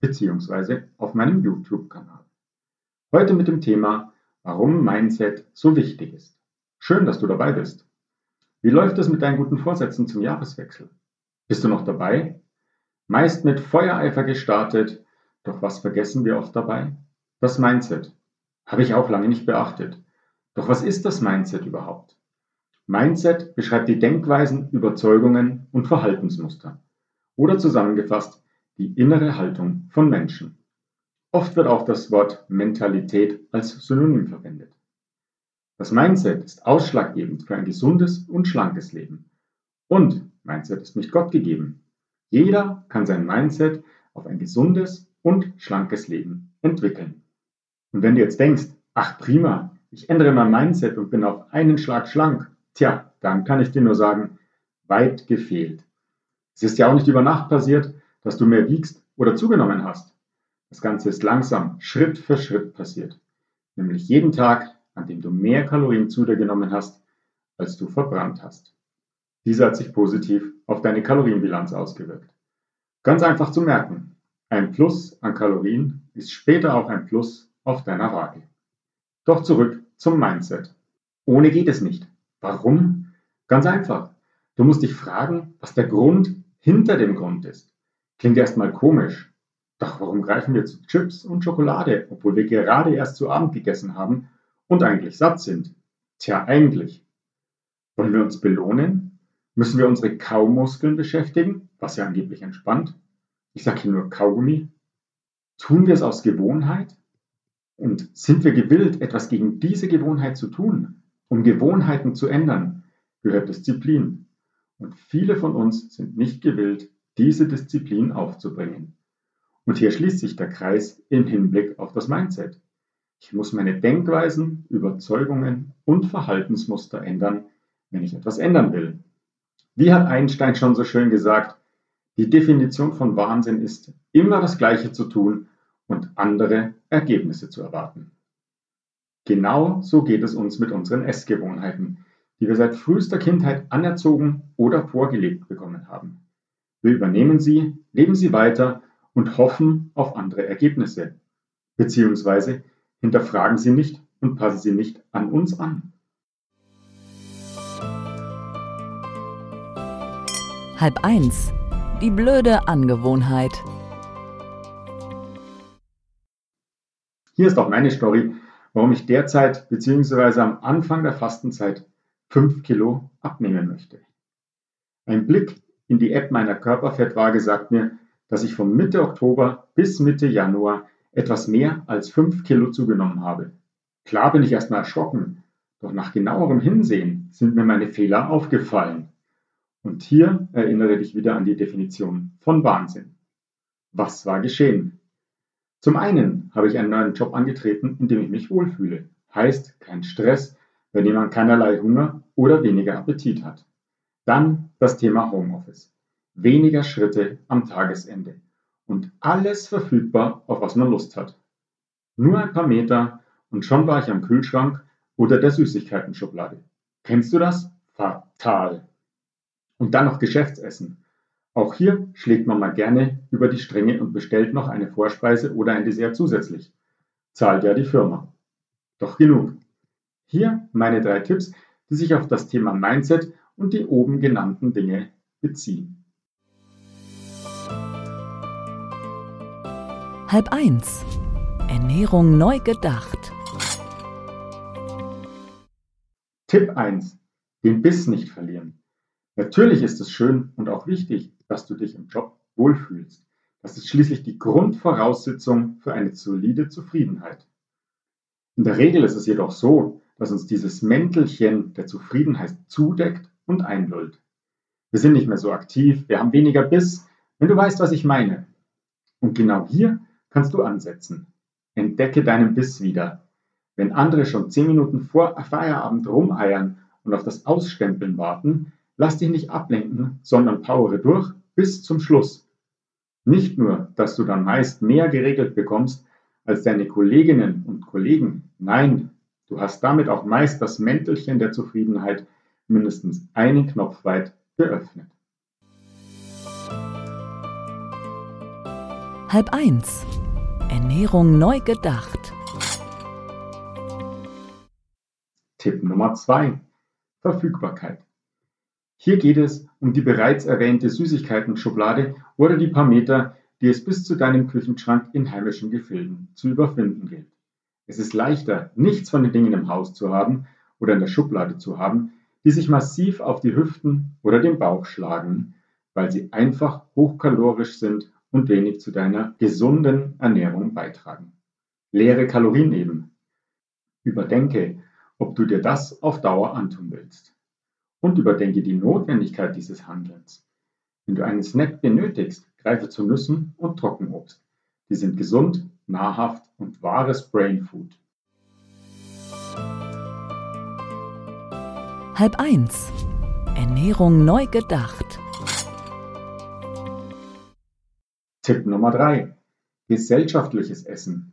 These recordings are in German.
beziehungsweise auf meinem YouTube-Kanal. Heute mit dem Thema, warum Mindset so wichtig ist. Schön, dass du dabei bist. Wie läuft es mit deinen guten Vorsätzen zum Jahreswechsel? Bist du noch dabei? Meist mit Feuereifer gestartet, doch was vergessen wir oft dabei? Das Mindset. Habe ich auch lange nicht beachtet. Doch was ist das Mindset überhaupt? Mindset beschreibt die Denkweisen, Überzeugungen und Verhaltensmuster. Oder zusammengefasst die innere Haltung von Menschen. Oft wird auch das Wort Mentalität als Synonym verwendet. Das Mindset ist ausschlaggebend für ein gesundes und schlankes Leben. Und Mindset ist nicht Gott gegeben. Jeder kann sein Mindset auf ein gesundes und schlankes Leben entwickeln. Und wenn du jetzt denkst, ach prima, ich ändere mein Mindset und bin auf einen Schlag schlank, tja, dann kann ich dir nur sagen, weit gefehlt. Es ist ja auch nicht über Nacht passiert, dass du mehr wiegst oder zugenommen hast. Das Ganze ist langsam, Schritt für Schritt passiert. Nämlich jeden Tag, an dem du mehr Kalorien zu dir genommen hast, als du verbrannt hast. Dieser hat sich positiv auf deine Kalorienbilanz ausgewirkt. Ganz einfach zu merken. Ein Plus an Kalorien ist später auch ein Plus auf deiner Waage. Doch zurück zum Mindset. Ohne geht es nicht. Warum? Ganz einfach. Du musst dich fragen, was der Grund hinter dem Grund ist. Klingt erstmal komisch. Doch warum greifen wir zu Chips und Schokolade, obwohl wir gerade erst zu Abend gegessen haben und eigentlich satt sind? Tja, eigentlich. Wollen wir uns belohnen? Müssen wir unsere Kaumuskeln beschäftigen, was ja angeblich entspannt? Ich sage hier nur Kaugummi. Tun wir es aus Gewohnheit? Und sind wir gewillt, etwas gegen diese Gewohnheit zu tun? Um Gewohnheiten zu ändern, gehört Disziplin. Und viele von uns sind nicht gewillt, diese Disziplin aufzubringen. Und hier schließt sich der Kreis im Hinblick auf das Mindset. Ich muss meine Denkweisen, Überzeugungen und Verhaltensmuster ändern, wenn ich etwas ändern will. Wie hat Einstein schon so schön gesagt, die Definition von Wahnsinn ist, immer das Gleiche zu tun und andere Ergebnisse zu erwarten. Genau so geht es uns mit unseren Essgewohnheiten, die wir seit frühester Kindheit anerzogen oder vorgelebt bekommen haben. Wir übernehmen sie, leben sie weiter und hoffen auf andere Ergebnisse, beziehungsweise hinterfragen sie nicht und passen sie nicht an uns an. Halb eins. Die blöde Angewohnheit. Hier ist auch meine Story, warum ich derzeit bzw. am Anfang der Fastenzeit 5 Kilo abnehmen möchte. Ein Blick in die App meiner Körperfettwaage sagt mir, dass ich von Mitte Oktober bis Mitte Januar etwas mehr als 5 Kilo zugenommen habe. Klar bin ich erstmal erschrocken, doch nach genauerem Hinsehen sind mir meine Fehler aufgefallen. Und hier erinnere dich wieder an die Definition von Wahnsinn. Was war geschehen? Zum einen habe ich einen neuen Job angetreten, in dem ich mich wohlfühle. Heißt kein Stress, dem man keinerlei Hunger oder weniger Appetit hat. Dann das Thema Homeoffice. Weniger Schritte am Tagesende und alles verfügbar, auf was man Lust hat. Nur ein paar Meter und schon war ich am Kühlschrank oder der Süßigkeiten-Schublade. Kennst du das? Fatal. Und dann noch Geschäftsessen. Auch hier schlägt man mal gerne über die Stränge und bestellt noch eine Vorspeise oder ein Dessert zusätzlich. Zahlt ja die Firma. Doch genug. Hier meine drei Tipps, die sich auf das Thema Mindset und die oben genannten Dinge beziehen. Halb eins. Ernährung neu gedacht. Tipp 1. Den Biss nicht verlieren. Natürlich ist es schön und auch wichtig, dass du dich im Job wohlfühlst. Das ist schließlich die Grundvoraussetzung für eine solide Zufriedenheit. In der Regel ist es jedoch so, dass uns dieses Mäntelchen der Zufriedenheit zudeckt und einlullt. Wir sind nicht mehr so aktiv, wir haben weniger Biss, wenn du weißt, was ich meine. Und genau hier kannst du ansetzen. Entdecke deinen Biss wieder. Wenn andere schon zehn Minuten vor Feierabend rumeiern und auf das Ausstempeln warten, lass dich nicht ablenken, sondern powere durch bis zum Schluss. Nicht nur, dass du dann meist mehr geregelt bekommst als deine Kolleginnen und Kollegen, nein, du hast damit auch meist das Mäntelchen der Zufriedenheit mindestens einen Knopf weit geöffnet. Halb eins. Ernährung neu gedacht. Tipp Nummer zwei: Verfügbarkeit. Hier geht es um die bereits erwähnte Süßigkeiten-Schublade oder die paar Meter, die es bis zu deinem Küchenschrank in heimischen Gefilden zu überfinden gilt. Es ist leichter, nichts von den Dingen im Haus zu haben oder in der Schublade zu haben, die sich massiv auf die Hüften oder den Bauch schlagen, weil sie einfach hochkalorisch sind und wenig zu deiner gesunden Ernährung beitragen. Leere Kalorien eben. Überdenke, ob du dir das auf Dauer antun willst und überdenke die Notwendigkeit dieses Handelns. Wenn du einen Snack benötigst, greife zu Nüssen und Trockenobst. Die sind gesund, nahrhaft und wahres Brain Halb eins. Ernährung neu gedacht. Tipp Nummer drei: Gesellschaftliches Essen.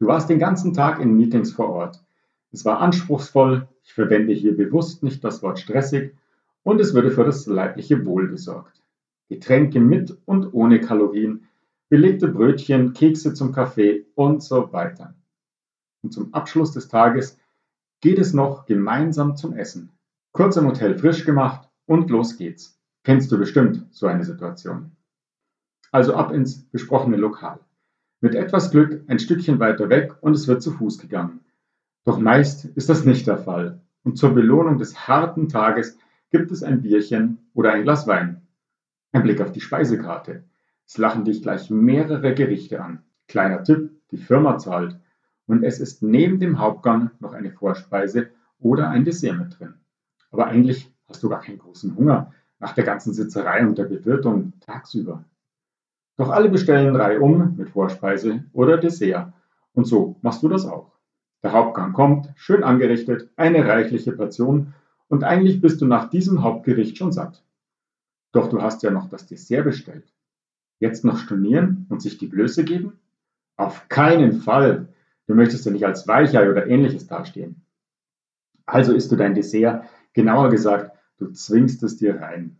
Du warst den ganzen Tag in Meetings vor Ort. Es war anspruchsvoll, ich verwende hier bewusst nicht das Wort stressig und es würde für das leibliche Wohl gesorgt. Getränke mit und ohne Kalorien, belegte Brötchen, Kekse zum Kaffee und so weiter. Und zum Abschluss des Tages geht es noch gemeinsam zum Essen. Kurz im Hotel frisch gemacht und los geht's. Kennst du bestimmt so eine Situation. Also ab ins besprochene Lokal. Mit etwas Glück ein Stückchen weiter weg und es wird zu Fuß gegangen. Doch meist ist das nicht der Fall und zur Belohnung des harten Tages gibt es ein Bierchen oder ein Glas Wein. Ein Blick auf die Speisekarte. Es lachen dich gleich mehrere Gerichte an. Kleiner Tipp, die Firma zahlt. Und es ist neben dem Hauptgang noch eine Vorspeise oder ein Dessert mit drin. Aber eigentlich hast du gar keinen großen Hunger nach der ganzen Sitzerei und der Bewirtung tagsüber. Doch alle bestellen reihum mit Vorspeise oder Dessert. Und so machst du das auch. Der Hauptgang kommt, schön angerichtet, eine reichliche Portion und eigentlich bist du nach diesem Hauptgericht schon satt. Doch du hast ja noch das Dessert bestellt. Jetzt noch stornieren und sich die Blöße geben? Auf keinen Fall! Du möchtest ja nicht als Weichei oder ähnliches dastehen. Also isst du dein Dessert, genauer gesagt, du zwingst es dir rein.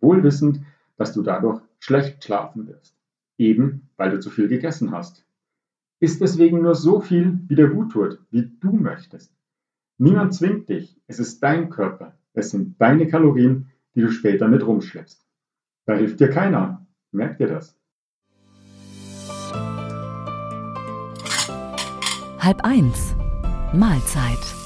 Wohlwissend, dass du dadurch schlecht schlafen wirst. Eben weil du zu viel gegessen hast. Iss deswegen nur so viel, wie dir gut tut, wie du möchtest. Niemand zwingt dich, es ist dein Körper, es sind deine Kalorien, die du später mit rumschleppst. Da hilft dir keiner, merk dir das. Halb eins. Mahlzeit.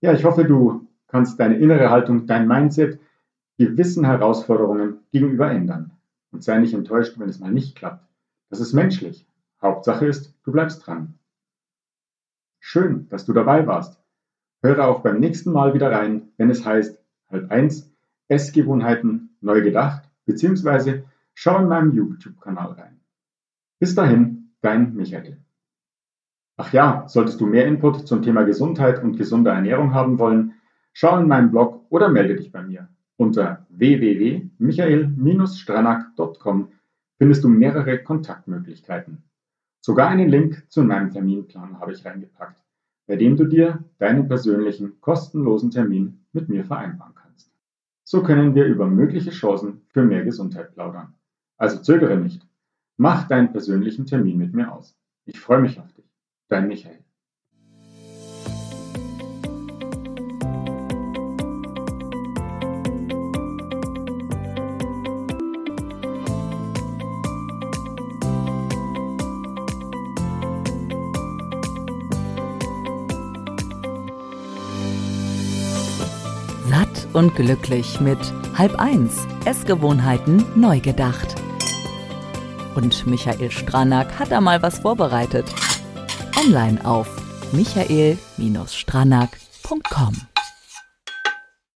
Ja, ich hoffe, du kannst deine innere Haltung, dein Mindset gewissen Herausforderungen gegenüber ändern und sei nicht enttäuscht, wenn es mal nicht klappt. Das ist menschlich. Hauptsache ist, du bleibst dran. Schön, dass du dabei warst. Höre auch beim nächsten Mal wieder rein, wenn es heißt halb eins Essgewohnheiten neu gedacht, beziehungsweise schau in meinem YouTube-Kanal rein. Bis dahin, dein Michael. Ach ja, solltest du mehr Input zum Thema Gesundheit und gesunder Ernährung haben wollen, schau in meinem Blog oder melde dich bei mir. Unter www.michael-stranak.com findest du mehrere Kontaktmöglichkeiten. Sogar einen Link zu meinem Terminplan habe ich reingepackt, bei dem du dir deinen persönlichen kostenlosen Termin mit mir vereinbaren kannst. So können wir über mögliche Chancen für mehr Gesundheit plaudern. Also zögere nicht. Mach deinen persönlichen Termin mit mir aus. Ich freue mich auf dich. Dein Michael. Und glücklich mit Halb eins Essgewohnheiten neu gedacht. Und Michael Stranack hat da mal was vorbereitet. Online auf michael-stranack.com